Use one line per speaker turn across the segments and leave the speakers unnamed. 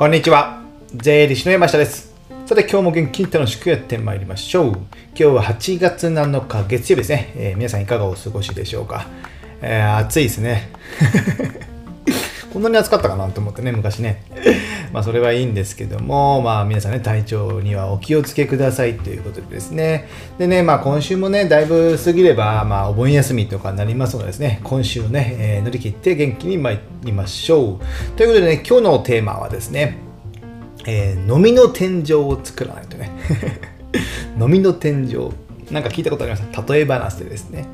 こんにちは。税理士の山下です。さて、今日も元気に楽しくやってまいりましょう。今日は8月7日月曜日ですね。えー皆さんいかがお過ごしでしょうか。えー暑いですね。こんなに暑かったかなと思ってね、昔ね。まあ、それはいいんですけども、まあ、皆さんね、体調にはお気をつけくださいということでですね。でね、まあ、今週もね、だいぶ過ぎれば、まあ、お盆休みとかになりますのでですね、今週ね、えー乗り切って元気に参りましょう。ということでね、今日のテーマはですね、えー飲みの天井を作らないとね。飲みの天井。なんか聞いたことあります？例え話でですね。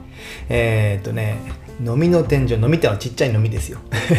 えーっとね、飲みの天井、飲みってのはちっちゃい飲みですよ。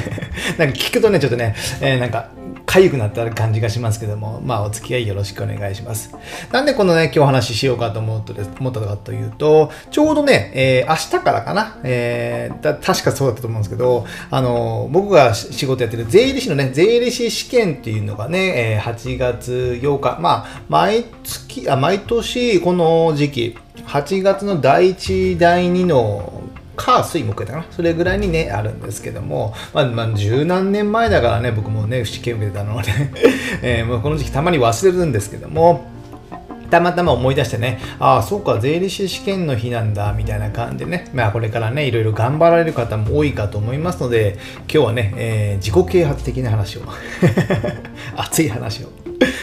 なんか聞くとね、ちょっとね、えーなんか、かゆくなった感じがしますけども、まあ、お付き合いよろしくお願いします。なんでこのね、今日お話ししようかと思うと思ったかというと、ちょうどね、えー明日からかな、えーだ確かそうだったと思うんですけど、あの僕が仕事やってる税理士のね、税理士試験っていうのがね、えー8月8日、まあ、毎月、あ、毎年この時期、8月の第1、第2の火水木やったかな。それぐらいにねあるんですけども。まあまあ十何年前だからね僕もね試験受けてたので、えーもうこの時期たまに忘れるんですけども。たまたま思い出してね、ああ、そうか、税理士試験の日なんだ、みたいな感じでね、まあこれからね、いろいろ頑張られる方も多いかと思いますので、今日はね、えー自己啓発的な話を、熱い話を、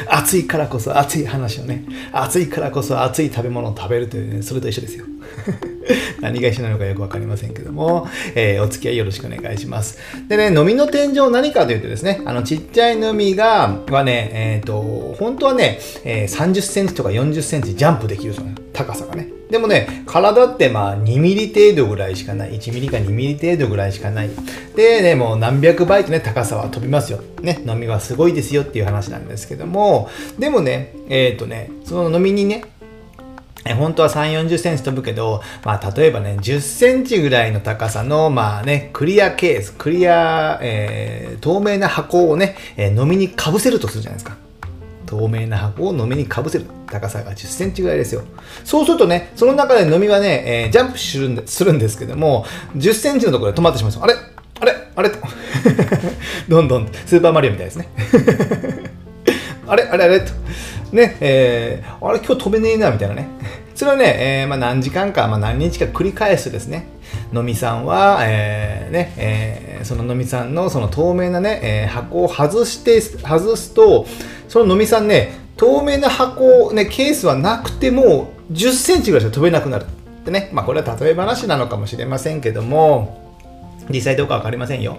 熱いからこそ熱い話をね、熱いからこそ熱い食べ物を食べるというね、それと一緒ですよ。何が一緒なのかよく分かりませんけども、えーお付き合いよろしくお願いします。でね、飲みの天井何かというとですね、あのちっちゃい飲みが、はね、えっ、と、本当はね、えー30センチとか40センチジャンプできるそうなの高さがね。でもね、体ってまあ2ミリ程度ぐらいしかない。1ミリか2ミリ程度ぐらいしかない。でね、もう何百倍とね、高さは飛びますよ。ね、飲みはすごいですよっていう話なんですけども、でもね、えっ、とね、その飲みにね、本当は3、40センチ飛ぶけど、まあ、例えばね、10センチぐらいの高さの、まあね、クリアケース、クリア、えー透明な箱をね、えー飲みにかぶせるとするじゃないですか。透明な箱を飲みにかぶせる高さが10センチぐらいですよ。そうするとね、その中で飲みはね、えージャンプするんでするんですけども、10センチのところで止まってしまうんですよ。あれ？あれ？あれ？どんどん、スーパーマリオみたいですね。あれ？あれ？あれ？と。ね、えーあれ今日飛べねえな、みたいなね。それをね、えーまあ、何時間か、まあ、何日か繰り返すですね、飲みさんは、えーね、えーその飲みさんのその透明なね、えー箱を外して、外すと、その飲みさんね、透明な箱、ね、ケースはなくても、10センチぐらいしか飛べなくなる。でね、まあ、これは例え話なのかもしれませんけども、実際どうかわかりませんよ。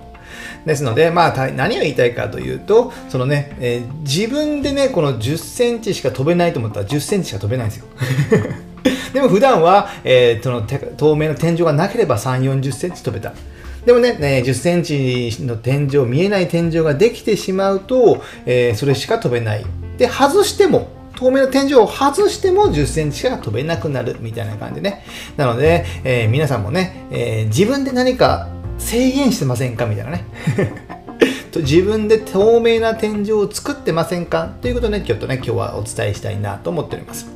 ですので、まあ、何を言いたいかというと、そのね、えー自分でね、この10センチしか飛べないと思ったら10センチしか飛べないんですよ。でも普段は、えーその透明の天井がなければ3、40センチ飛べた。でもね、ね10センチの天井、見えない天井ができてしまうと、えーそれしか飛べない。で、外しても、透明の天井を外しても10センチしか飛べなくなるみたいな感じでね。なので、えー皆さんもね、えー自分で何か制限してませんかみたいなね。自分で透明な天井を作ってませんかということをね、ちょっとね、今日はお伝えしたいなと思っております。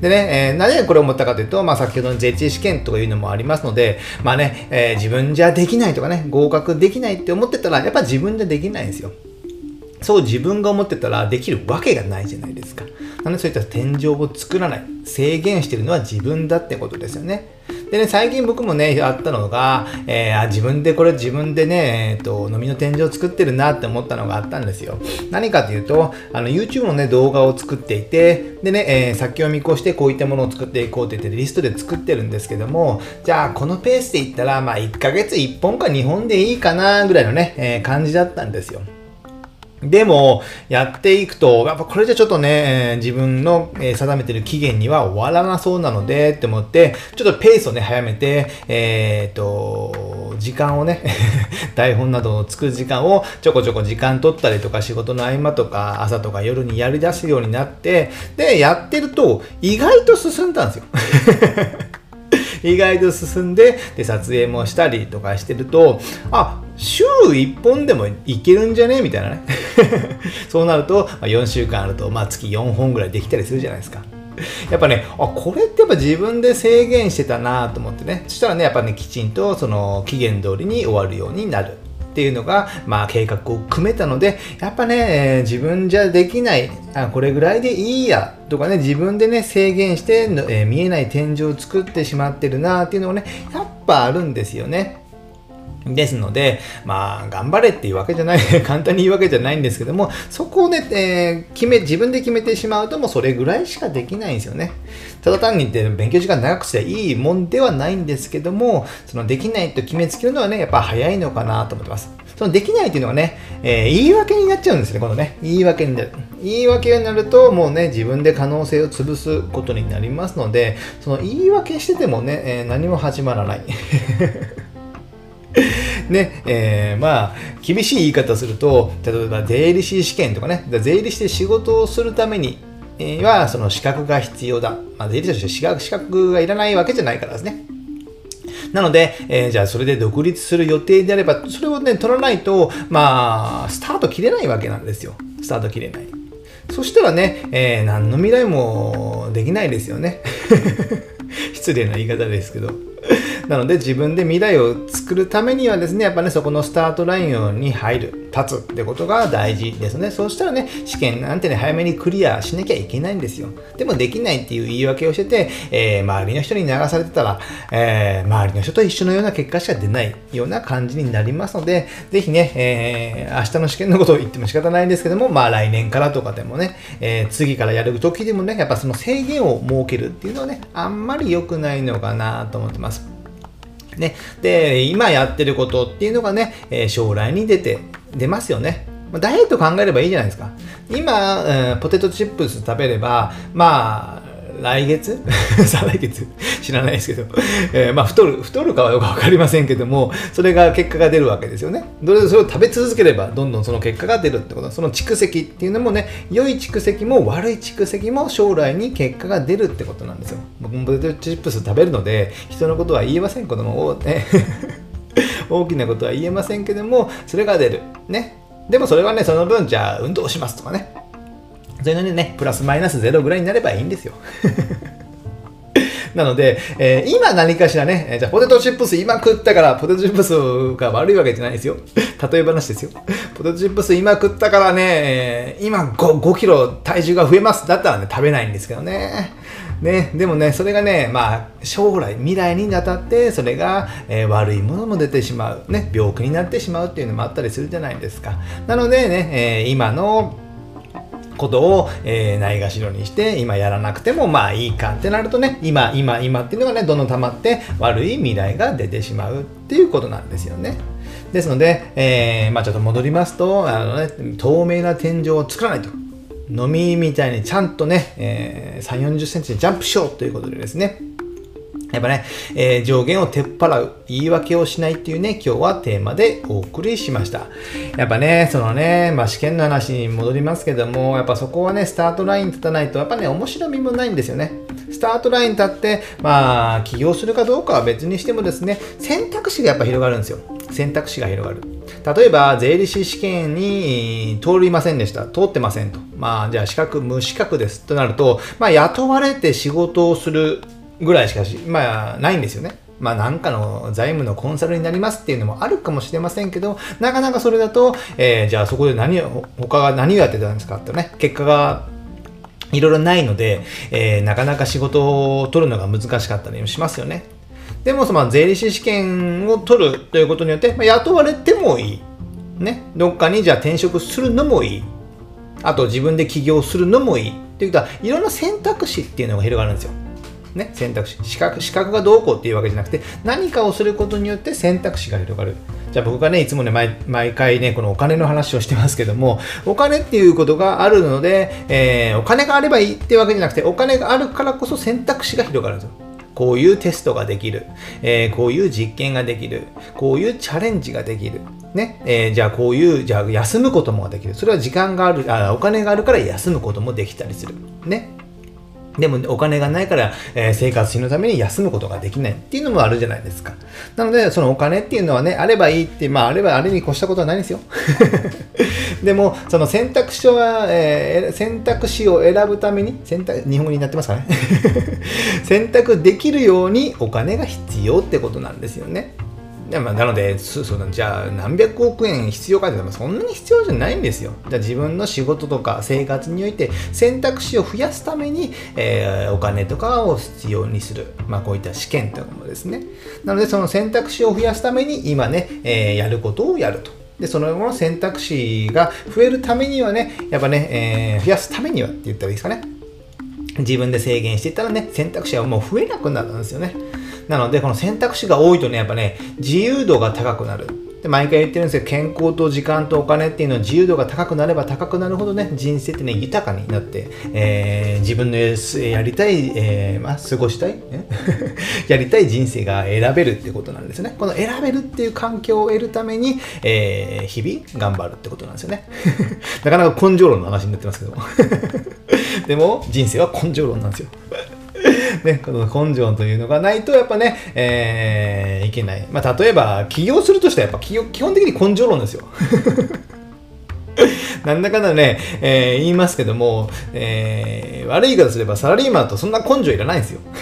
でね、えー、何でこれを思ったかというと、まあ、先ほどの税理試験とかいうのもありますので、まあね、えー自分じゃできないとかね、合格できないって思ってたら、やっぱ自分じゃできないんですよ。そう自分が思ってたらできるわけがないじゃないですか。なのでそういった天井を作らない、制限してるのは自分だってことですよね。でね、最近僕もね、あったのが、えーあ自分でこれ自分でね、えーと、飲みの天井を作ってるなって思ったのがあったんですよ。何かというと、あの YouTube のね、動画を作っていて、でね、えー先を見越してこういったものを作っていこうって言ってリストで作ってるんですけども、じゃあこのペースでいったら、まあ1ヶ月1本か2本でいいかなぐらいのね、えー感じだったんですよ。でも、やっていくと、やっぱこれじゃちょっとね、自分の、定めてる期限には終わらなそうなので、って思って、ちょっとペースをね、早めて、えーっと、時間をね、台本などを作る時間をちょこちょこ時間取ったりとか、仕事の合間とか、朝とか夜にやり出すようになって、で、やってると、意外と進んだんですよ。意外と進んでで撮影もしたりとかしてるとあ週1本でもいけるんじゃね？みたいなね。そうなると、まあ、4週間あると、まあ、月4本ぐらいできたりするじゃないですか。やっぱねあこれってやっぱ自分で制限してたなと思ってね。そしたらねやっぱねきちんとその期限通りに終わるようになる。っていうのが、まあ、計画を組めたので、やっぱね、自分じゃできない、あこれぐらいでいいやとかね、自分でね、制限して、え、見えない天井を作ってしまってるなっていうのがね、やっぱあるんですよね。ですので、まあ、頑張れっていうわけじゃない、簡単に言うわけじゃないんですけども、そこをね、えー、決め、自分で決めてしまうともうそれぐらいしかできないんですよね。ただ単にって勉強時間長くしていいもんではないんですけども、そのできないと決めつけるのはね、やっぱ早いのかなと思ってます。そのできないっていうのはね、えー、言い訳になっちゃうんですね、このね。言い訳になる。言い訳になると、もうね、自分で可能性を潰すことになりますので、その言い訳しててもね、えー、何も始まらない。ね、えー、まあ、厳しい言い方すると、例えば税理士試験とかね、税理士で仕事をするためには、その資格が必要だ。まあ、税理士として資格資格がいらないわけじゃないからですね。なので、えー、じゃあそれで独立する予定であれば、それをね、取らないと、まあ、スタート切れないわけなんですよ。スタート切れない。そしたらね、えー、何の未来もできないですよね。失礼な言い方ですけど。なので自分で未来を作るためにはですね、やっぱね、そこのスタートラインに入る、立つってことが大事ですね。そうしたらね、試験なんてね、早めにクリアしなきゃいけないんですよ。でもできないっていう言い訳をしてて、えー、周りの人に流されてたら、えー、周りの人と一緒のような結果しか出ないような感じになりますので、ぜひね、えー、明日の試験のことを言っても仕方ないんですけども、まあ来年からとかでもね、え、次からやるときでもね、やっぱその制限を設けるっていうのはね、あんまり良くないのかなと思ってます。ね。で、今やってることっていうのがね、え将来に出て、出ますよね。ダイエット考えればいいじゃないですか。今、えー、ポテトチップス食べれば、まあ、来月？再来月？知らないですけど、えー、まあ太る、太るかはどうか分かりませんけども、それが結果が出るわけですよね。どれそれを食べ続ければ、どんどんその結果が出るってこと。その蓄積っていうのもね、良い蓄積も悪い蓄積も将来に結果が出るってことなんですよ。僕もポテトチップス食べるので、人のことは言えません、子供をね。大きなことは言えませんけども、それが出る。ね。でもそれはね、その分、じゃあ運動しますとかね。それがね、プラスマイナスゼロぐらいになればいいんですよ。なので、えー、今何かしらね、じゃポテトチップス今食ったからポテトチップスが悪いわけじゃないですよ。例え話ですよ。ポテトチップス今食ったからね、今 5, 5キロ体重が増えます。だったらね、食べないんですけどね。ね、でもね、それがね、まあ、将来、未来にあたって、それが、えー、悪いものも出てしまう、ね、病気になってしまうっていうのもあったりするじゃないですか。なのでね、え、今のことを、えー、ないがしろにして今やらなくてもまあいいかってなるとね今今今っていうのがねどんどん溜まって悪い未来が出てしまうっていうことなんですよね。ですので、えー、まあ、ちょっと戻りますとあの、ね、透明な天井を作らないと。飲みみたいにちゃんとね、えー、3、40センチでジャンプしようということでですね、やっぱね、えー、上限を手っ払う、言い訳をしないっていうね、今日はテーマでお送りしました。やっぱね、そのね、まあ、試験の話に戻りますけども、やっぱそこはね、スタートライン立たないと、やっぱね、面白みもないんですよね。スタートライン立って、まあ、起業するかどうかは別にしてもですね、選択肢がやっぱ広がるんですよ。選択肢が広がる。例えば、税理士試験に通りませんでした。通ってませんと。まあ、じゃあ資格無資格ですとなると、まあ、雇われて仕事をするぐらいしかし、まあ、ないんですよね。まあ、なんかの財務のコンサルになりますっていうのもあるかもしれませんけど、なかなかそれだと、えー、じゃあそこで何を、他が何をやってたんですかってね、結果がいろいろないので、えー、なかなか仕事を取るのが難しかったりもしますよね。でも、その税理士試験を取るということによって、まあ、雇われてもいい。ね。どっかにじゃあ転職するのもいい。あと自分で起業するのもいい。っていうか、いろんな選択肢っていうのが広がるんですよ。ね、選択肢。資格資格がどうこうっていうわけじゃなくて何かをすることによって選択肢が広がる。じゃあ僕がねいつもね毎毎回ねこのお金の話をしてますけどもお金っていうことがあるので、えー、お金があればいいっていうわけじゃなくてお金があるからこそ選択肢が広がるんですよ。こういうテストができる、えー、こういう実験ができる、こういうチャレンジができる、ね、えー、じゃあこういう、じゃあ休むこともできる。それは時間がある、あお金があるから休むこともできたりする。ね。でもお金がないから、えー、生活費のために休むことができないっていうのもあるじゃないですか。なので、そのお金っていうのはね、あればいいって、まあ、あればあれに越したことはないですよ。でも、その選択肢は、えー、選択肢を選ぶために、選択、日本語になってますかね 選択できるようにお金が必要ってことなんですよね。でまあ、なのでそそうじゃあ何百億円必要かって言ったらそんなに必要じゃないんですよ。じゃあ自分の仕事とか生活において選択肢を増やすために、えー、お金とかを必要にする、まあ、こういった試験というもですね。なのでその選択肢を増やすために今ね、えー、やることをやると。で、その後の選択肢が増えるためにはね、やっぱね、えー、増やすためにはって言ったらいいですかね。自分で制限していったらね、選択肢はもう増えなくなるんですよね。なので、この選択肢が多いとね、やっぱね、自由度が高くなる。で毎回言ってるんですけど、健康と時間とお金っていうのは自由度が高くなれば高くなるほどね、人生ってね、豊かになって、えー、自分のやりたい、えー、まあ、過ごしたい、ね やりたい人生が選べるってことなんですね。この選べるっていう環境を得るために、えー、日々頑張るってことなんですよね。なかなか根性論の話になってますけども。でも、人生は根性論なんですよ。ね、この根性というのがないと、やっぱね、えー、いけない。まあ、例えば、起業するとしたら、やっぱ基本的に根性論ですよ。なんだかんだね、えー、言いますけども、えー、悪い言い方すればサラリーマンとそんな根性いらないんですよ。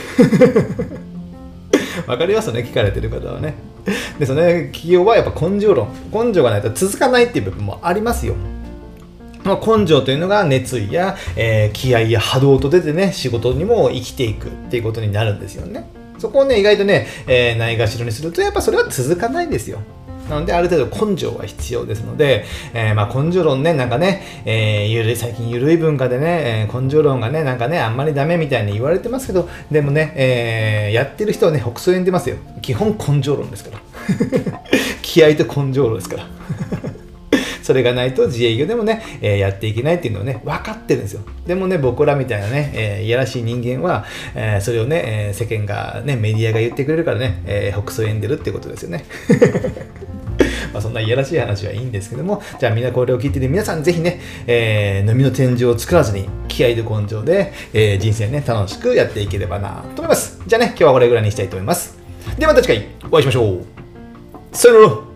わかりますよね、聞かれてる方はね。で、そのね、企業はやっぱ根性論。根性がないと続かないっていう部分もありますよ。まあ、根性というのが熱意や、えー、気合や波動と出てね、仕事にも生きていくっていうことになるんですよね。そこをね、意外とね、えー、ないがしろにすると、やっぱそれは続かないんですよ。なので、ある程度根性は必要ですので、えー、まあ根性論ね、なんかね、えー、ゆるい、最近緩い文化でね、えー、根性論がね、なんかね、あんまりダメみたいに言われてますけど、でもね、えー、やってる人はね、北総園出ますよ。基本根性論ですから。気合と根性論ですから。それがないと自営業でもね、えー、やっていけないっていうのをね、分かってるんですよ。でもね、僕らみたいなね、えー、いやらしい人間は、えー、それをね、え世間がね、メディアが言ってくれるからね、えー、北総んでるってことですよね。まあそんないやらしい話はいいんですけども、じゃあみんなこれを聞いてて、皆さんぜひね、えー、飲みの天井を作らずに、気合と根性で、えー、人生ね、楽しくやっていければなと思います。じゃあね、今日はこれぐらいにしたいと思います。ではまた次回お会いしましょう。さよなら